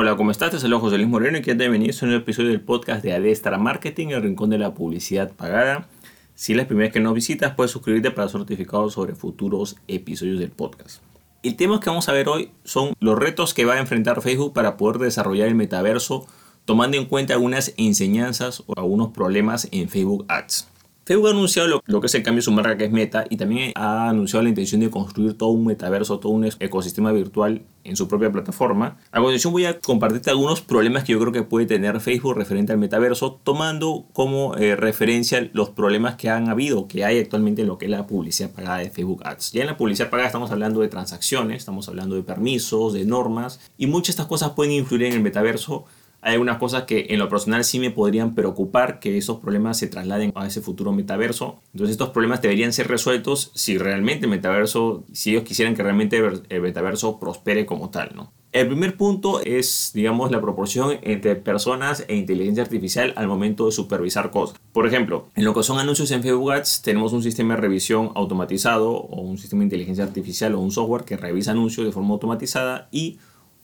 Hola, ¿cómo estás? Te saludo José Luis Moreno y quiero bienvenido a un nuevo episodio del podcast de Adestra Marketing, el rincón de la publicidad pagada. Si es la primera vez que nos visitas, puedes suscribirte para ser notificado sobre futuros episodios del podcast. El tema que vamos a ver hoy son los retos que va a enfrentar Facebook para poder desarrollar el metaverso, tomando en cuenta algunas enseñanzas o algunos problemas en Facebook Ads. Facebook ha anunciado lo, que es el cambio de su marca que es Meta y también ha anunciado la intención de construir todo un metaverso, todo un ecosistema virtual en su propia plataforma. A continuación voy a compartirte algunos problemas que yo creo que puede tener Facebook referente al metaverso, tomando como eh, referencia los problemas que han habido, que hay actualmente en lo que es la publicidad pagada de Facebook Ads. Ya en la publicidad pagada estamos hablando de transacciones, estamos hablando de permisos, de normas y muchas de estas cosas pueden influir en el metaverso hay algunas cosas que en lo personal sí me podrían preocupar que esos problemas se trasladen a ese futuro metaverso. Entonces estos problemas deberían ser resueltos si realmente el metaverso, si ellos quisieran que realmente el metaverso prospere como tal, ¿no? El primer punto es, digamos, la proporción entre personas e inteligencia artificial al momento de supervisar cosas. Por ejemplo, en lo que son anuncios en Facebook Ads, tenemos un sistema de revisión automatizado o un sistema de inteligencia artificial o un software que revisa anuncios de forma automatizada y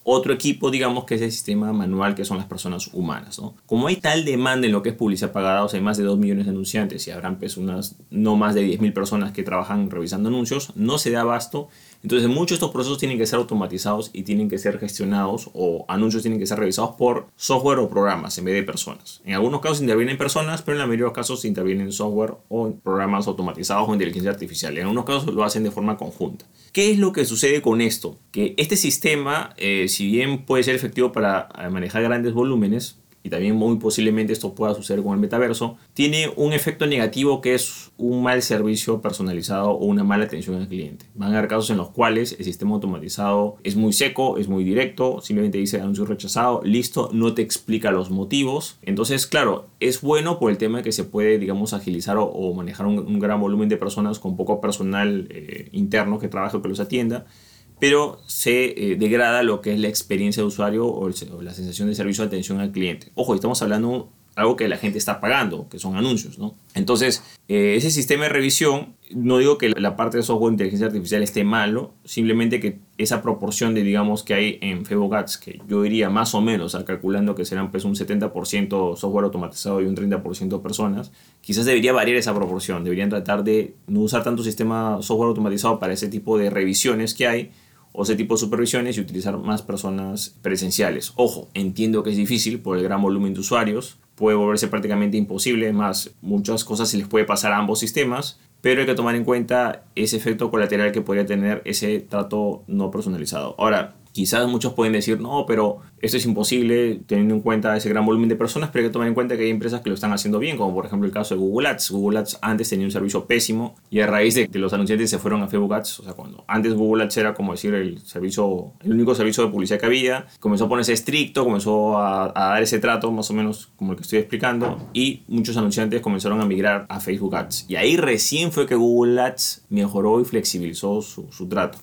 otro equipo, digamos, que es el sistema manual, que son las personas humanas. ¿no? Como hay tal demanda en lo que es publicidad pagada, hay más de 2 millones de anunciantes y habrán pues unas no más de 10.000 personas que trabajan revisando anuncios, no se da abasto. Entonces muchos de estos procesos tienen que ser automatizados y tienen que ser gestionados o anuncios tienen que ser revisados por software o programas en vez de personas. En algunos casos intervienen personas, pero en la mayoría de los casos intervienen software o programas automatizados o inteligencia artificial. En algunos casos lo hacen de forma conjunta. ¿Qué es lo que sucede con esto? Que este sistema, eh, si bien puede ser efectivo para eh, manejar grandes volúmenes, y también muy posiblemente esto pueda suceder con el metaverso, tiene un efecto negativo que es un mal servicio personalizado o una mala atención al cliente. Van a haber casos en los cuales el sistema automatizado es muy seco, es muy directo, simplemente dice anuncio rechazado, listo, no te explica los motivos. Entonces, claro, es bueno por el tema de que se puede, digamos, agilizar o, manejar un, gran volumen de personas con poco personal eh, interno que trabaje o que los atienda pero se eh, degrada lo que es la experiencia de usuario o, la sensación de servicio de atención al cliente. Ojo, estamos hablando algo que la gente está pagando, que son anuncios, ¿no? Entonces, eh, ese sistema de revisión, no digo que la parte de software de inteligencia artificial esté malo, simplemente que esa proporción de, digamos, que hay en Facebook Ads, que yo diría más o menos, calculando que serán pues un 70% software automatizado y un 30% personas, quizás debería variar esa proporción, deberían tratar de no usar tanto sistema software automatizado para ese tipo de revisiones que hay, o ese tipo de supervisiones y utilizar más personas presenciales. Ojo, entiendo que es difícil por el gran volumen de usuarios, puede volverse prácticamente imposible, más muchas cosas se les puede pasar a ambos sistemas, pero hay que tomar en cuenta ese efecto colateral que podría tener ese trato no personalizado. Ahora, Quizás muchos pueden decir, no, pero esto es imposible teniendo en cuenta ese gran volumen de personas, pero hay que tomar en cuenta que hay empresas que lo están haciendo bien, como por ejemplo el caso de Google Ads. Google Ads antes tenía un servicio pésimo y a raíz de que los anunciantes se fueron a Facebook Ads, o sea, cuando antes Google Ads era como decir el servicio, el único servicio de publicidad que había, comenzó a ponerse estricto, comenzó a, dar ese trato más o menos como el que estoy explicando y muchos anunciantes comenzaron a migrar a Facebook Ads. Y ahí recién fue que Google Ads mejoró y flexibilizó su, su trato.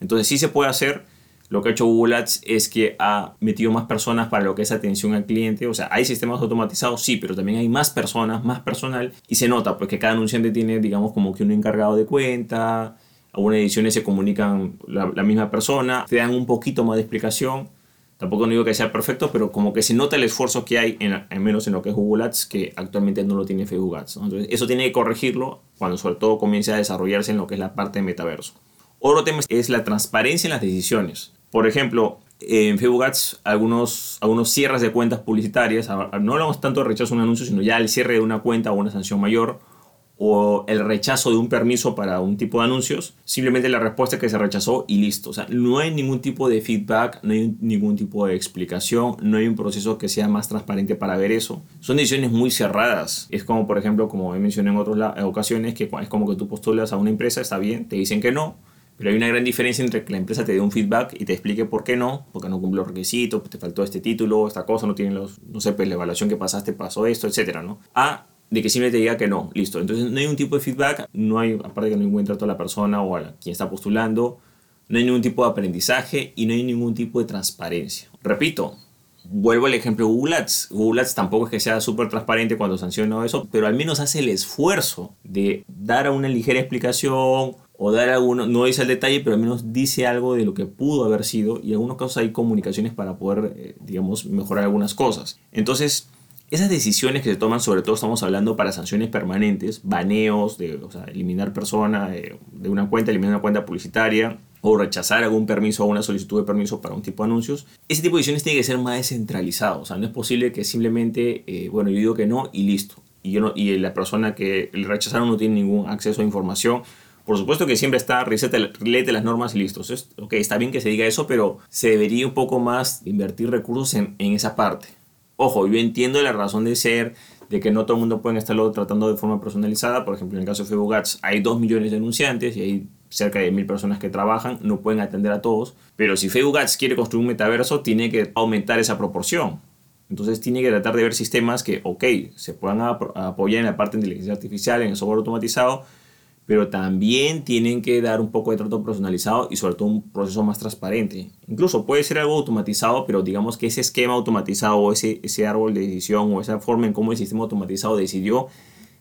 Entonces sí se puede hacer lo que ha hecho Google Ads es que ha metido más personas para lo que es atención al cliente. O sea, hay sistemas automatizados, sí, pero también hay más personas, más personal. Y se nota porque cada anunciante tiene, digamos, como que un encargado de cuenta. Algunas ediciones se comunican la, misma persona, te dan un poquito más de explicación. Tampoco no digo que sea perfecto, pero como que se nota el esfuerzo que hay, en, al menos en lo que es Google Ads, que actualmente no lo tiene Facebook Ads. Entonces, eso tiene que corregirlo cuando sobre todo comience a desarrollarse en lo que es la parte de metaverso. Otro tema es la transparencia en las decisiones. Por ejemplo, en Facebook Ads, algunos, algunos cierres de cuentas publicitarias, no hablamos tanto de rechazo de un anuncio, sino ya el cierre de una cuenta o una sanción mayor, o el rechazo de un permiso para un tipo de anuncios, simplemente la respuesta es que se rechazó y listo. O sea, no hay ningún tipo de feedback, no hay ningún tipo de explicación, no hay un proceso que sea más transparente para ver eso. Son decisiones muy cerradas. Es como, por ejemplo, como he mencionado en otras ocasiones, que es como que tú postulas a una empresa, está bien, te dicen que no, pero hay una gran diferencia entre que la empresa te dé un feedback y te explique por qué no, porque no cumple los requisitos, te faltó este título, esta cosa, no tiene los, no sé, pues la evaluación que pasaste pasó esto, etcétera, ¿no? A de que simplemente te diga que no, listo. Entonces no hay un tipo de feedback, no hay, aparte que no hay un buen trato a la persona o a quien está postulando, no hay ningún tipo de aprendizaje y no hay ningún tipo de transparencia. Repito, vuelvo al ejemplo Google Ads. Google Ads tampoco es que sea súper transparente cuando sanciona eso, pero al menos hace el esfuerzo de dar una ligera explicación o dar alguno, no dice el detalle, pero al menos dice algo de lo que pudo haber sido y en algunos casos hay comunicaciones para poder, eh, digamos, mejorar algunas cosas. Entonces, esas decisiones que se toman, sobre todo estamos hablando para sanciones permanentes, baneos, de, eliminar persona de, de una cuenta, eliminar una cuenta publicitaria, o rechazar algún permiso o una solicitud de permiso para un tipo de anuncios, ese tipo de decisiones tiene que ser más descentralizado. O sea, no es posible que simplemente, eh, bueno, yo digo que no y listo. Y, yo y la persona que le rechazaron no tiene ningún acceso a información. Por supuesto que siempre está, léete las normas y listo. Ok, está bien que se diga eso, pero se debería un poco más invertir recursos en, en esa parte. Ojo, yo entiendo la razón de ser, de que no todo el mundo puede estarlo tratando de forma personalizada. Por ejemplo, en el caso de Facebook Ads hay 2 millones de denunciantes y hay cerca de mil personas que trabajan, no pueden atender a todos, pero si Facebook Ads quiere construir un metaverso, tiene que aumentar esa proporción. Entonces tiene que tratar de ver sistemas que, ok, se puedan apoyar en la parte de inteligencia artificial, en el software automatizado, pero también tienen que dar un poco de trato personalizado y sobre todo un proceso más transparente. Incluso puede ser algo automatizado, pero digamos que ese esquema automatizado o ese, ese árbol de decisión o esa forma en cómo el sistema automatizado decidió,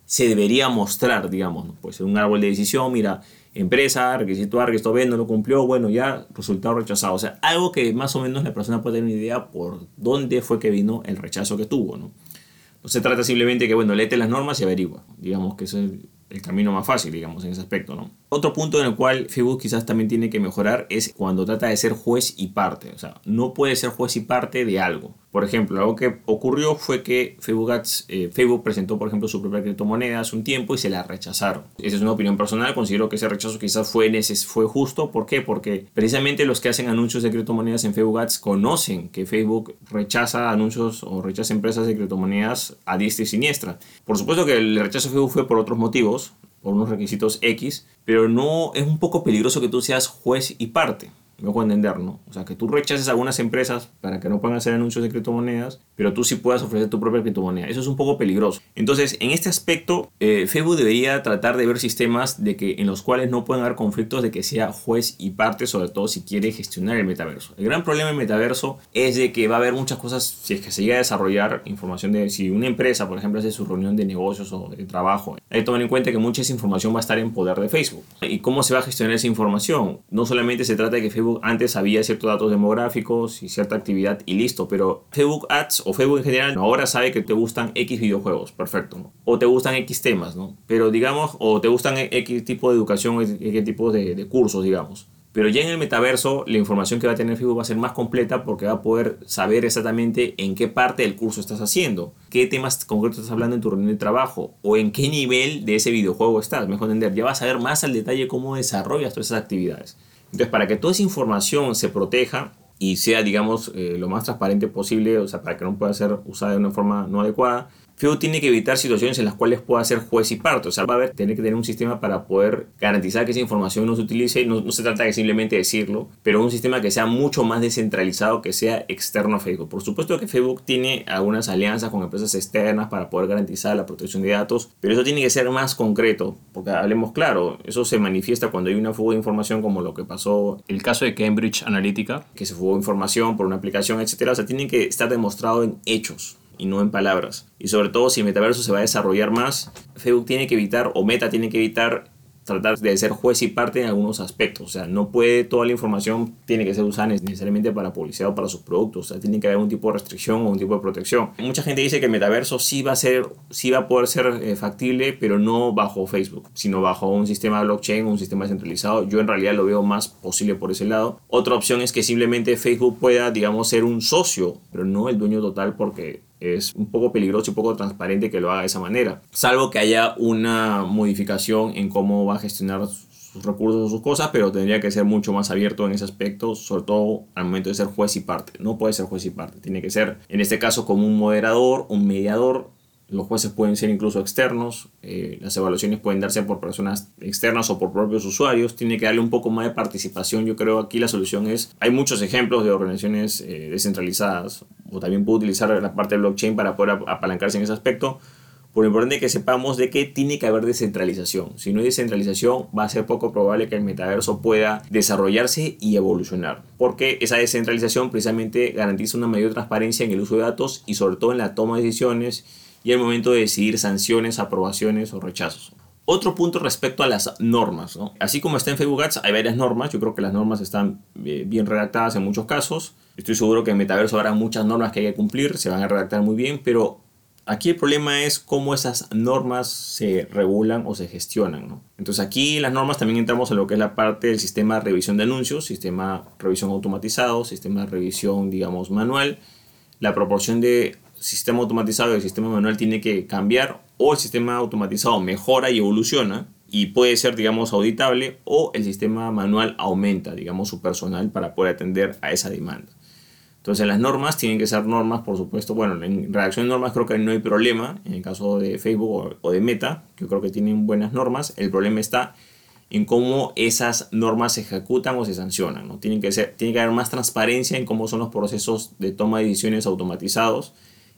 se debería mostrar, digamos. Puede ser un árbol de decisión, mira, empresa, requisito A, requisito B, no lo cumplió, bueno, ya resultado rechazado. O sea, algo que más o menos la persona puede tener una idea por dónde fue que vino el rechazo que tuvo, ¿no? No se trata simplemente que, bueno, léete las normas y averigua. Digamos que eso es el camino más fácil, digamos, en ese aspecto, ¿no? Otro punto en el cual Facebook quizás también tiene que mejorar es cuando trata de ser juez y parte. O sea, no puede ser juez y parte de algo. Por ejemplo, algo que ocurrió fue que Facebook, eh, Facebook presentó, por ejemplo, su propia criptomoneda hace un tiempo y se la rechazaron. Esa es una opinión personal. Considero que ese rechazo quizás fue, fue justo. ¿Por qué? Porque precisamente los que hacen anuncios de criptomonedas en Facebook Ads conocen que Facebook rechaza anuncios o rechaza empresas de criptomonedas a diestra y siniestra. Por supuesto que el rechazo de Facebook fue por otros motivos, por unos requisitos X, pero no es un poco peligroso que tú seas juez y parte me puedo entender, ¿no? O sea, que tú rechaces a algunas empresas para que no puedan hacer anuncios de criptomonedas, pero tú sí puedas ofrecer tu propia criptomoneda. Eso es un poco peligroso. Entonces, en este aspecto, eh, Facebook debería tratar de ver sistemas de que, en los cuales no puedan haber conflictos de que sea juez y parte, sobre todo si quiere gestionar el metaverso. El gran problema del metaverso es de que va a haber muchas cosas, si es que se llega a desarrollar información de, si una empresa, por ejemplo, hace su reunión de negocios o de trabajo, hay que tomar en cuenta que mucha esa información va a estar en poder de Facebook. ¿Y cómo se va a gestionar esa información? No solamente se trata de que Facebook antes había ciertos datos demográficos y cierta actividad y listo, pero Facebook Ads o Facebook en general ahora sabe que te gustan X videojuegos, perfecto, o te gustan X temas, ¿no? Pero digamos, o te gustan X tipo de educación, X tipo de cursos, digamos. Pero ya en el metaverso, la información que va a tener Facebook va a ser más completa porque va a poder saber exactamente en qué parte del curso estás haciendo, qué temas concretos estás hablando en tu reunión de trabajo o en qué nivel de ese videojuego estás. Mejor entender, ya vas a ver más al detalle cómo desarrollas todas esas actividades. Entonces, para que toda esa información se proteja y sea, digamos, eh, lo más transparente posible, o sea, para que no pueda ser usada de una forma no adecuada, Facebook tiene que evitar situaciones en las cuales pueda ser juez y parte. O sea, va a haber, tener que tener un sistema para poder garantizar que esa información no se utilice. No, no se trata de simplemente decirlo, pero un sistema que sea mucho más descentralizado, que sea externo a Facebook. Por supuesto que Facebook tiene algunas alianzas con empresas externas para poder garantizar la protección de datos, pero eso tiene que ser más concreto, porque hablemos claro, eso se manifiesta cuando hay una fuga de información como lo que pasó el caso de Cambridge Analytica, que se fugó información por una aplicación, etcétera. O sea, tiene que estar demostrado en hechos y no en palabras. Y sobre todo si el metaverso se va a desarrollar más, Facebook tiene que evitar o Meta tiene que evitar tratar de ser juez y parte en algunos aspectos. O sea, no puede, toda la información tiene que ser usada necesariamente para publicidad o para sus productos. O sea, tiene que haber un tipo de restricción o un tipo de protección. Mucha gente dice que el metaverso sí va a ser, sí va a poder ser eh, factible, pero no bajo Facebook, sino bajo un sistema blockchain, un sistema centralizado. Yo en realidad lo veo más posible por ese lado. Otra opción es que simplemente Facebook pueda, digamos, ser un socio, pero no el dueño total porque es un poco peligroso y poco transparente que lo haga de esa manera. Salvo que haya una modificación en cómo va a gestionar sus recursos o sus cosas, pero tendría que ser mucho más abierto en ese aspecto, sobre todo al momento de ser juez y parte. No puede ser juez y parte, tiene que ser, en este caso, como un moderador, un mediador. Los jueces pueden ser incluso externos, eh, las evaluaciones pueden darse por personas externas o por propios usuarios, tiene que darle un poco más de participación. Yo creo aquí la solución es, hay muchos ejemplos de organizaciones eh, descentralizadas, o también puede utilizar la parte de blockchain para poder apalancarse en ese aspecto. Por lo importante que sepamos de que tiene que haber descentralización. Si no hay descentralización, va a ser poco probable que el metaverso pueda desarrollarse y evolucionar. Porque esa descentralización precisamente garantiza una mayor transparencia en el uso de datos y sobre todo en la toma de decisiones y el momento de decidir sanciones, aprobaciones o rechazos. Otro punto respecto a las normas. Así como está en Facebook Ads, hay varias normas. Yo creo que las normas están eh, bien redactadas en muchos casos. Estoy seguro que en Metaverso habrá muchas normas que hay que cumplir, se van a redactar muy bien, pero aquí el problema es cómo esas normas se regulan o se gestionan. Entonces aquí las normas también entramos en lo que es la parte del sistema de revisión de anuncios, sistema de revisión automatizado, sistema de revisión, digamos, manual. La proporción de sistema automatizado y el sistema manual tiene que cambiar o el sistema automatizado mejora y evoluciona y puede ser, digamos, auditable o el sistema manual aumenta, digamos, su personal para poder atender a esa demanda. Entonces las normas tienen que ser normas, por supuesto, bueno, en redacción de normas creo que no hay problema, en el caso de Facebook o de Meta, que creo que tienen buenas normas, el problema está en cómo esas normas se ejecutan o se sancionan, ¿no? Tienen que, ser, tiene que haber más transparencia en cómo son los procesos de toma de decisiones automatizados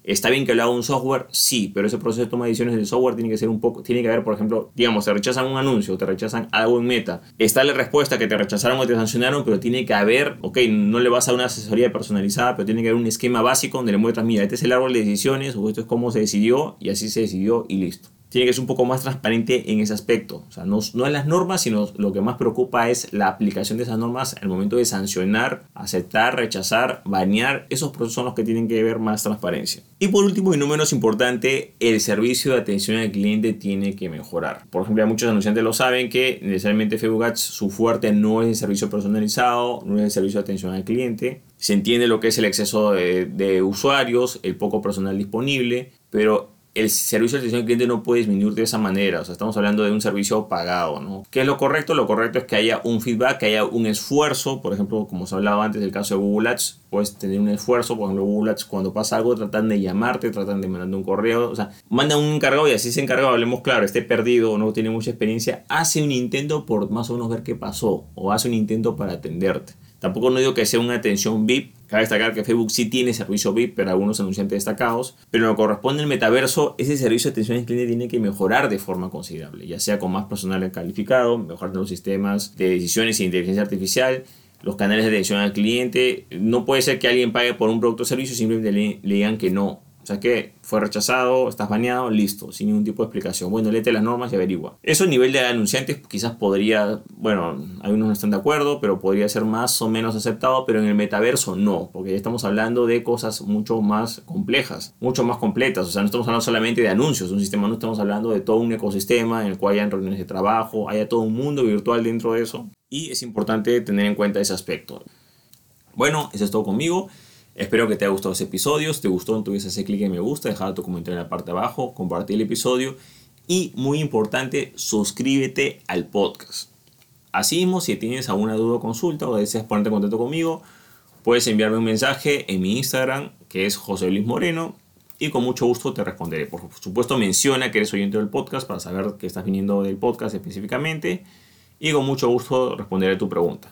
¿Está bien que lo haga un software? Sí, pero ese proceso de toma de decisiones del software tiene que ser un poco, tiene que haber, por ejemplo, digamos, te rechazan un anuncio, te rechazan algo en meta. Está la respuesta que te rechazaron o te sancionaron, pero tiene que haber, ok, no le vas a una asesoría personalizada, pero tiene que haber un esquema básico donde le muestras, mira, este es el árbol de decisiones, o esto es cómo se decidió, y así se decidió y listo tiene que ser un poco más transparente en ese aspecto. O sea, no, no en las normas, sino lo que más preocupa es la aplicación de esas normas al momento de sancionar, aceptar, rechazar, banear. Esos procesos son los que tienen que ver más transparencia. Y por último y no menos importante, el servicio de atención al cliente tiene que mejorar. Por ejemplo, muchos anunciantes lo saben que necesariamente Facebook Ads su fuerte no es el servicio personalizado, no es el servicio de atención al cliente. Se entiende lo que es el exceso de usuarios, el poco personal disponible, pero el servicio de atención al cliente no puede disminuir de esa manera. O sea, estamos hablando de un servicio pagado, ¿no? ¿Qué es lo correcto? Lo correcto es que haya un feedback, que haya un esfuerzo. Por ejemplo, como se hablaba antes del caso de Google Ads, puedes tener un esfuerzo. Por ejemplo, Google Ads, cuando pasa algo, tratan de llamarte, tratan de mandar un correo. O sea, manda un encargado y así ese encargado, hablemos claro, esté perdido o no tiene mucha experiencia, hace un intento por más o menos ver qué pasó o hace un intento para atenderte. Tampoco no digo que sea una atención VIP. Cabe destacar que Facebook sí tiene servicio VIP para algunos anunciantes destacados, pero lo que corresponde al metaverso, ese servicio de atención al cliente tiene que mejorar de forma considerable, ya sea con más personal calificado, mejorando los sistemas de decisiones e inteligencia artificial, los canales de atención al cliente. No puede ser que alguien pague por un producto o servicio y simplemente le, le digan que no o sea que fue rechazado, estás baneado, listo, sin ningún tipo de explicación. Bueno, léete las normas y averigua. Eso a nivel de anunciantes quizás podría, bueno, algunos no están de acuerdo, pero podría ser más o menos aceptado, pero en el metaverso no, porque ya estamos hablando de cosas mucho más complejas, mucho más completas. O sea, no estamos hablando solamente de anuncios, un sistema, no estamos hablando de todo un ecosistema en el cual hayan reuniones de trabajo, haya todo un mundo virtual dentro de eso. Y es importante tener en cuenta ese aspecto. Bueno, eso es todo conmigo. Espero que te haya gustado ese episodio. Si te gustó, entonces ese clic en me gusta, dejar tu comentario en la parte de abajo, compartir el episodio y, muy importante, suscríbete al podcast. Así mismo, si tienes alguna duda o consulta o deseas ponerte en contacto conmigo, puedes enviarme un mensaje en mi Instagram, que es José Luis Moreno, y con mucho gusto te responderé. Por supuesto, menciona que eres oyente del podcast para saber que estás viniendo del podcast específicamente, y con mucho gusto responderé tu pregunta.